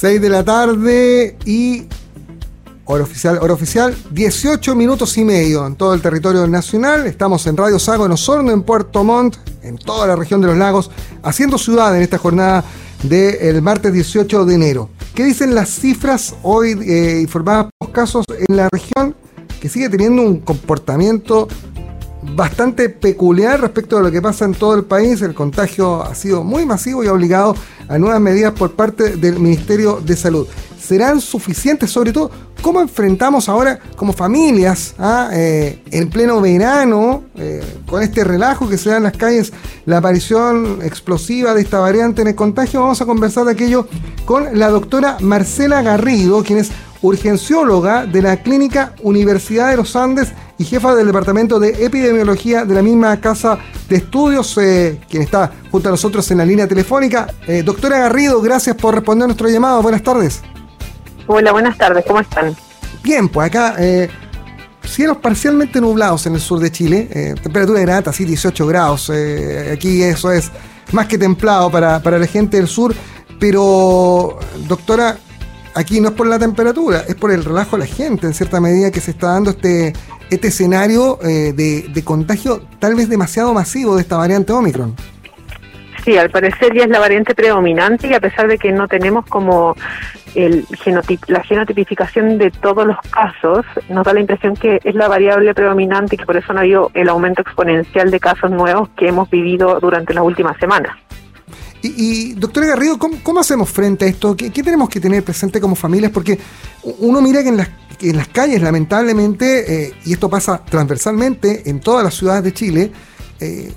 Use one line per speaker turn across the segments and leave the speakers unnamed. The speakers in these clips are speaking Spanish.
6 de la tarde y hora oficial, hora oficial, 18 minutos y medio en todo el territorio nacional. Estamos en Radio Sago en Osorno, en Puerto Montt, en toda la región de los lagos, haciendo ciudad en esta jornada del martes 18 de enero. ¿Qué dicen las cifras hoy eh, informadas por casos en la región que sigue teniendo un comportamiento bastante peculiar respecto a lo que pasa en todo el país. El contagio ha sido muy masivo y ha obligado a nuevas medidas por parte del Ministerio de Salud. ¿Serán suficientes? Sobre todo, ¿cómo enfrentamos ahora como familias ah, eh, en pleno verano, eh, con este relajo que se da en las calles, la aparición explosiva de esta variante en el contagio? Vamos a conversar de aquello con la doctora Marcela Garrido, quien es urgencióloga de la Clínica Universidad de los Andes y jefa del Departamento de Epidemiología de la misma Casa de Estudios, eh, quien está junto a nosotros en la línea telefónica. Eh, doctora Garrido, gracias por responder a nuestro llamado. Buenas tardes.
Hola, buenas tardes. ¿Cómo están?
Bien, pues acá eh, cielos parcialmente nublados en el sur de Chile, temperatura de alta, así 18 grados. aquí eso es más que templado para, para la gente del sur. Pero, doctora, aquí no es por la temperatura, es por el relajo de la gente, en cierta medida que se está dando este, este escenario eh, de, contagio tal vez demasiado masivo de esta variante Omicron.
Sí, al parecer ya es la variante predominante y a pesar de que no tenemos como el la genotipificación de todos los casos, nos da la impresión que es la variable predominante y que por eso no ha habido el aumento exponencial de casos nuevos que hemos vivido durante las últimas semanas.
Y, doctora Garrido, ¿cómo, hacemos frente a esto? ¿Qué, tenemos que tener presente como familias? Porque uno mira que en las, en las calles, lamentablemente, eh, y esto pasa transversalmente en todas las ciudades de Chile, eh,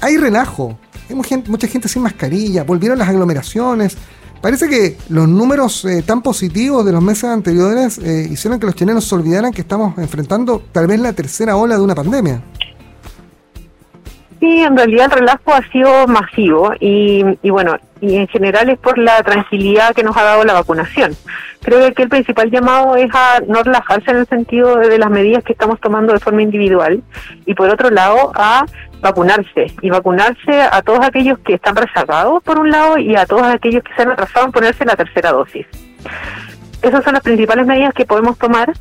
hay relajo. Hay mucha gente, sin mascarilla, volvieron las aglomeraciones. Parece que los números eh, tan positivos de los meses anteriores hicieron que los chilenos se olvidaran que estamos enfrentando tal vez la tercera ola de una pandemia.
Sí, en realidad el relajo ha sido masivo y, bueno, y en general es por la tranquilidad que nos ha dado la vacunación. Creo que el principal llamado es a no relajarse en el sentido de, las medidas que estamos tomando de forma individual y por otro lado a vacunarse y vacunarse a todos aquellos que están rezagados por un lado y a todos aquellos que se han atrasado en ponerse la tercera dosis. Esas son las principales medidas que podemos tomar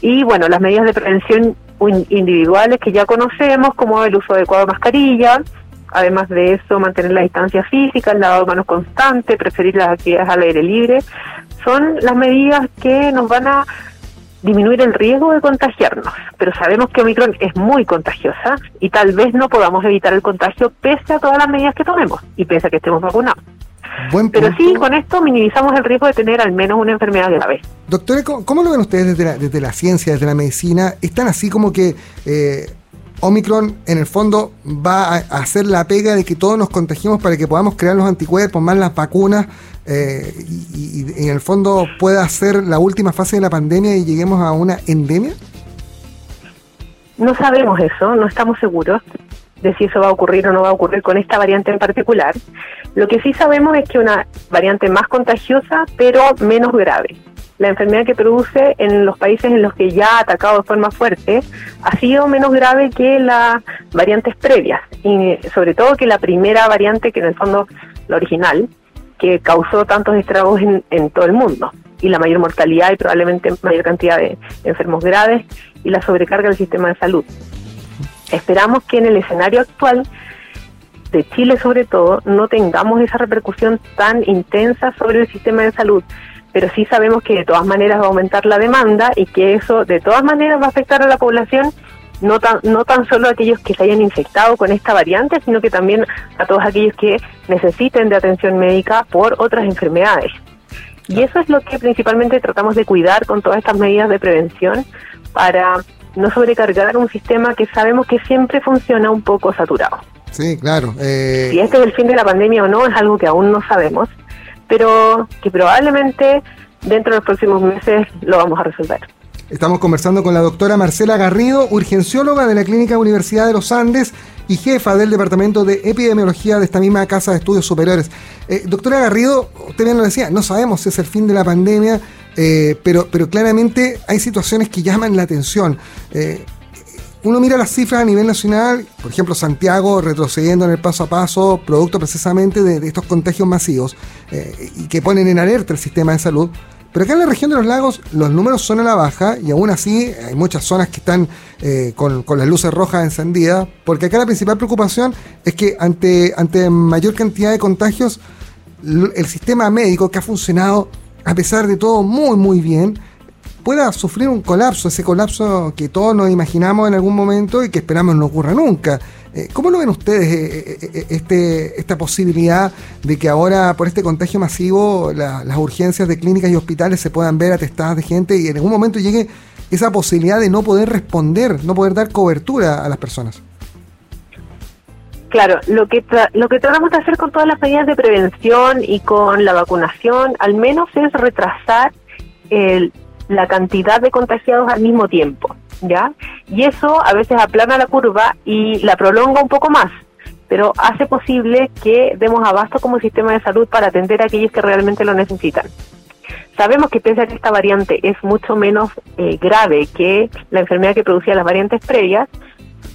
y bueno, las medidas de prevención individuales que ya conocemos, como el uso adecuado de mascarilla, además de eso mantener la distancia física, el lavado de manos constante, preferir las actividades al aire libre, son las medidas que nos van a disminuir el riesgo de contagiarnos. Pero sabemos que Omicron es muy contagiosa y tal vez no podamos evitar el contagio pese a todas las medidas que tomemos y pese a que estemos vacunados. Pero sí, con esto minimizamos el riesgo de tener al menos una enfermedad grave.
Doctores, ¿cómo, lo ven ustedes desde la, ciencia, desde la medicina? ¿Están así como que eh, Omicron en el fondo va a hacer la pega de que todos nos contagiemos para que podamos crear los anticuerpos, más las vacunas, eh, y, en el fondo pueda ser la última fase de la pandemia y lleguemos a una endemia?
No sabemos eso, no estamos seguros de si eso va a ocurrir o no va a ocurrir con esta variante en particular. Lo que sí sabemos es que una variante más contagiosa, pero menos grave. La enfermedad que produce en los países en los que ya ha atacado de forma fuerte ha sido menos grave que las variantes previas y sobre todo que la primera variante, que en el fondo la original, que causó tantos estragos en, en todo el mundo y la mayor mortalidad y probablemente mayor cantidad de enfermos graves y la sobrecarga del sistema de salud. Esperamos que en el escenario actual de Chile sobre todo no tengamos esa repercusión tan intensa sobre el sistema de salud, pero sí sabemos que de todas maneras va a aumentar la demanda y que eso de todas maneras va a afectar a la población, no tan, no tan solo a aquellos que se hayan infectado con esta variante, sino que también a todos aquellos que necesiten de atención médica por otras enfermedades. Y eso es lo que principalmente tratamos de cuidar con todas estas medidas de prevención para no sobrecargar un sistema que sabemos que siempre funciona un poco saturado.
Sí, claro.
Eh... Si este es el fin de la pandemia o no es algo que aún no sabemos, pero que probablemente dentro de los próximos meses lo vamos a resolver.
Estamos conversando con la doctora Marcela Garrido, urgencióloga de la Clínica Universidad de los Andes y jefa del Departamento de Epidemiología de esta misma Casa de Estudios Superiores. Eh, doctora Garrido, usted bien lo decía, no sabemos si es el fin de la pandemia, eh, pero, pero claramente hay situaciones que llaman la atención. Eh, uno mira las cifras a nivel nacional, por ejemplo, Santiago retrocediendo en el paso a paso, producto precisamente de, estos contagios masivos eh, y que ponen en alerta el sistema de salud. Pero acá en la región de los lagos los números son a la baja y aún así hay muchas zonas que están eh, con, las luces rojas encendidas, porque acá la principal preocupación es que ante, ante mayor cantidad de contagios, el sistema médico que ha funcionado a pesar de todo muy muy bien, pueda sufrir un colapso, ese colapso que todos nos imaginamos en algún momento y que esperamos no ocurra nunca. Eh, ¿Cómo lo ven ustedes eh, eh, este, esta posibilidad de que ahora por este contagio masivo las urgencias de clínicas y hospitales se puedan ver atestadas de gente y en algún momento llegue esa posibilidad de no poder responder, no poder dar cobertura a las personas?
Claro, lo que lo que tratamos de hacer con todas las medidas de prevención y con la vacunación, al menos es retrasar el, la cantidad de contagiados al mismo tiempo, ¿ya? Y eso a veces aplana la curva y la prolonga un poco más, pero hace posible que demos abasto como sistema de salud para atender a aquellos que realmente lo necesitan. Sabemos que pese a que esta variante es mucho menos eh, grave que la enfermedad que producía las variantes previas,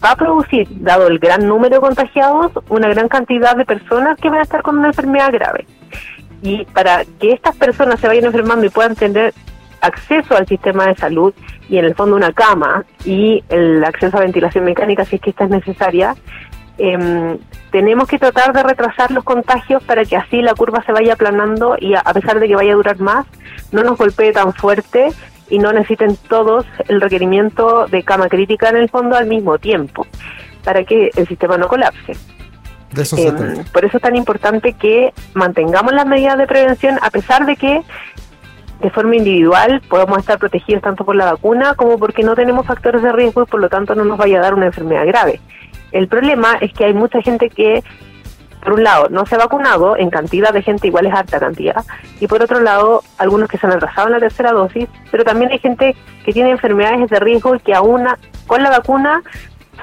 va a producir, dado el gran número de contagiados, una gran cantidad de personas que van a estar con una enfermedad grave. Y para que estas personas se vayan enfermando y puedan tener acceso al sistema de salud y en el fondo una cama y el acceso a ventilación mecánica si es que esta es necesaria, em, tenemos que tratar de retrasar los contagios para que así la curva se vaya aplanando y a, pesar de que vaya a durar más, no nos golpee tan fuerte y no necesiten todos el requerimiento de cama crítica en el fondo al mismo tiempo, para que el sistema no colapse. Em, por eso es tan importante que mantengamos las medidas de prevención a pesar de que de forma individual podemos estar protegidos tanto por la vacuna como porque no tenemos factores de riesgo y por lo tanto no nos vaya a dar una enfermedad grave. El problema es que hay mucha gente que, por un lado, no se ha vacunado, en cantidad de gente igual es alta cantidad, y por otro lado, algunos que se han atrasado en la tercera dosis, pero también hay gente que tiene enfermedades de riesgo y que aún con la vacuna,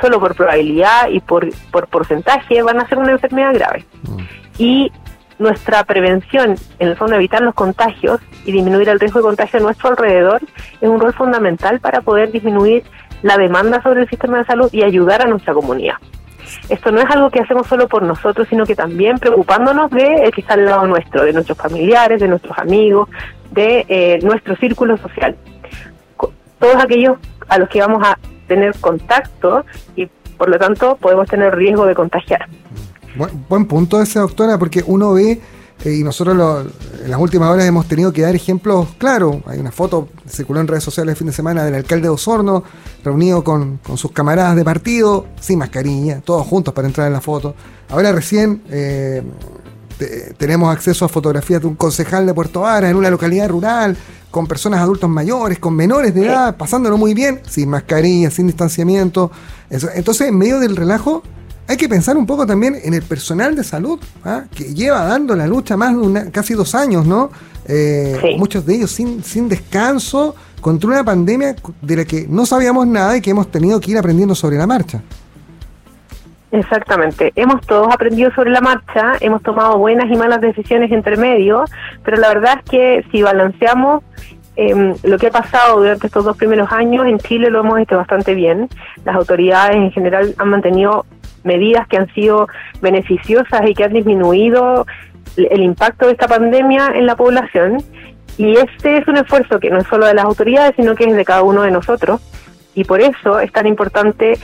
solo por probabilidad y por, por porcentaje, van a ser una enfermedad grave. Mm. Y nuestra prevención, en el fondo evitar los contagios y disminuir el riesgo de contagio a nuestro alrededor, es un rol fundamental para poder disminuir la demanda sobre el sistema de salud y ayudar a nuestra comunidad. Esto no es algo que hacemos solo por nosotros, sino que también preocupándonos de el que está al lado nuestro, de nuestros familiares, de nuestros amigos, de eh, nuestro círculo social. Todos aquellos a los que vamos a tener contacto y por lo tanto podemos tener riesgo de contagiar.
Buen, punto ese, doctora, porque uno ve, eh, y nosotros en las últimas horas hemos tenido que dar ejemplos claros. Hay una foto circuló en redes sociales el fin de semana del alcalde de Osorno, reunido con, sus camaradas de partido, sin mascarilla, todos juntos para entrar en la foto. Ahora recién eh, tenemos acceso a fotografías de un concejal de Puerto Vara en una localidad rural, con personas adultos mayores, con menores de edad, pasándolo muy bien, sin mascarilla, sin distanciamiento. Entonces, en medio del relajo, hay que pensar un poco también en el personal de salud, ¿ah? que lleva dando la lucha más de una, casi dos años, ¿no? Eh, muchos de ellos sin, sin descanso contra una pandemia de la que no sabíamos nada y que hemos tenido que ir aprendiendo sobre la marcha.
Exactamente, hemos todos aprendido sobre la marcha, hemos tomado buenas y malas decisiones entre medio, pero la verdad es que si balanceamos eh, lo que ha pasado durante estos dos primeros años, en Chile lo hemos hecho bastante bien. Las autoridades en general han mantenido medidas que han sido beneficiosas y que han disminuido el impacto de esta pandemia en la población. Y este es un esfuerzo que no es solo de las autoridades, sino que es de cada uno de nosotros. Y por eso es tan importante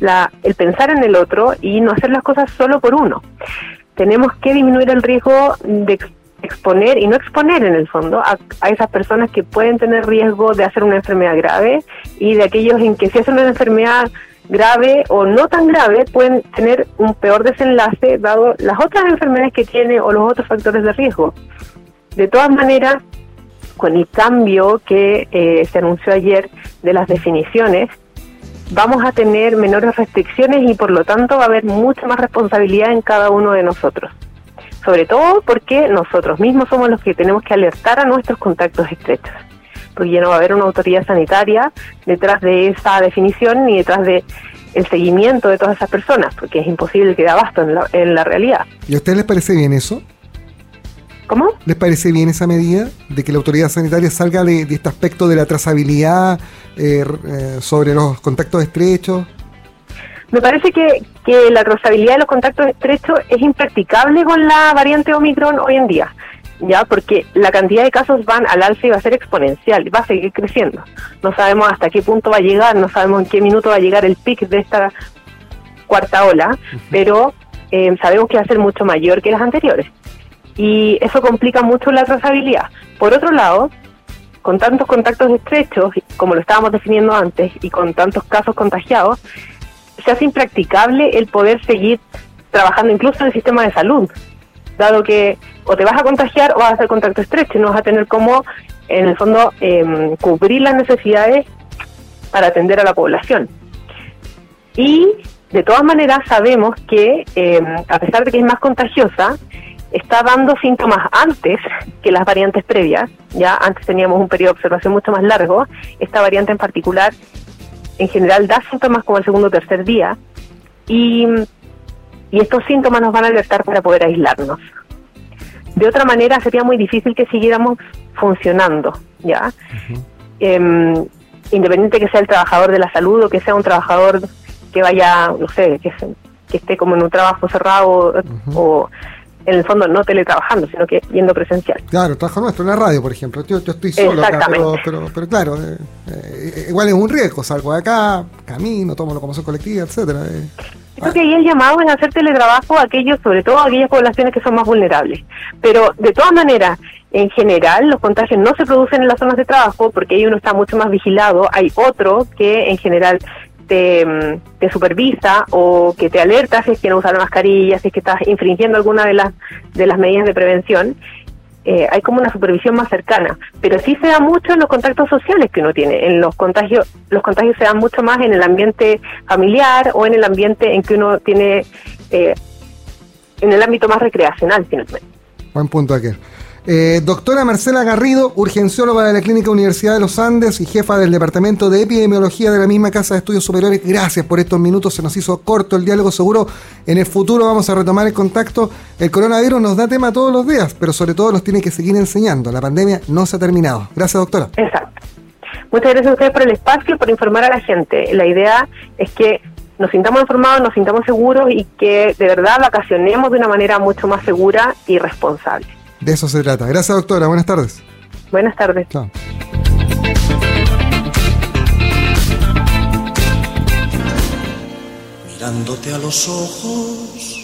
la, el pensar en el otro y no hacer las cosas solo por uno. Tenemos que disminuir el riesgo de exponer y no exponer en el fondo a, a, esas personas que pueden tener riesgo de hacer una enfermedad grave y de aquellos en que si hacen una enfermedad grave o no tan grave pueden tener un peor desenlace dado las otras enfermedades que tiene o los otros factores de riesgo. De todas maneras, con el cambio que eh, se anunció ayer de las definiciones, vamos a tener menores restricciones y por lo tanto va a haber mucha más responsabilidad en cada uno de nosotros. Sobre todo porque nosotros mismos somos los que tenemos que alertar a nuestros contactos estrechos porque ya no va a haber una autoridad sanitaria detrás de esa definición ni detrás de el seguimiento de todas esas personas, porque es imposible que dé abasto en la, en la realidad.
¿Y a ustedes les parece bien eso?
¿Cómo?
¿Les parece bien esa medida de que la autoridad sanitaria salga de, este aspecto de la trazabilidad eh, eh, sobre los contactos estrechos?
Me parece que, que la trazabilidad de los contactos estrechos es impracticable con la variante Omicron hoy en día, ya porque la cantidad de casos van al alza y va a ser exponencial, va a seguir creciendo. No sabemos hasta qué punto va a llegar, no sabemos en qué minuto va a llegar el pic de esta cuarta ola, pero eh, sabemos que va a ser mucho mayor que las anteriores. Y eso complica mucho la trazabilidad. Por otro lado, con tantos contactos estrechos, como lo estábamos definiendo antes, y con tantos casos contagiados, se hace impracticable el poder seguir trabajando incluso en el sistema de salud, dado que o te vas a contagiar o vas a hacer contacto estrecho y no vas a tener cómo, en el fondo, eh, cubrir las necesidades para atender a la población. Y de todas maneras sabemos que, eh, a pesar de que es más contagiosa, está dando síntomas antes que las variantes previas. Ya antes teníamos un periodo de observación mucho más largo. Esta variante en particular en general da síntomas como el segundo o tercer día y, estos síntomas nos van a alertar para poder aislarnos. De otra manera sería muy difícil que siguiéramos funcionando, ¿ya? Em, independiente que sea el trabajador de la salud o que sea un trabajador que vaya, no sé, que, que esté como en un trabajo cerrado o en el fondo no teletrabajando, sino que yendo presencial.
Claro, trabajo nuestro en la radio, por ejemplo. Yo, estoy solo acá, pero, pero, claro, eh, eh, igual es un riesgo. Salgo de acá, camino, tomo locomoción colectiva, etcétera.
Eh. Creo que ahí el llamado es hacer teletrabajo a aquellos, sobre todo a aquellas poblaciones que son más vulnerables. Pero de todas maneras, en general, los contagios no se producen en las zonas de trabajo porque ahí uno está mucho más vigilado. Hay otro que en general te, te, supervisa o que te alerta si es que no usas la mascarilla, si es que estás infringiendo alguna de las, de las medidas de prevención, eh, hay como una supervisión más cercana. Pero sí se da mucho en los contactos sociales que uno tiene. En los contagios, los contagios se dan mucho más en el ambiente familiar o en el ambiente en que uno tiene, eh, en el ámbito más recreacional, finalmente.
Buen punto aquí. Eh, doctora Marcela Garrido, urgencióloga de la Clínica Universidad de los Andes y jefa del Departamento de Epidemiología de la misma Casa de Estudios Superiores, gracias por estos minutos, se nos hizo corto el diálogo, seguro en el futuro vamos a retomar el contacto. El coronavirus nos da tema todos los días, pero sobre todo nos tiene que seguir enseñando, la pandemia no se ha terminado. Gracias, doctora.
Exacto. Muchas gracias a ustedes por el espacio, por informar a la gente. La idea es que nos sintamos informados, nos sintamos seguros y que de verdad vacacionemos de una manera mucho más segura y responsable.
De eso se trata. Gracias, doctora. Buenas tardes.
Buenas tardes.
Chao.
Mirándote a los ojos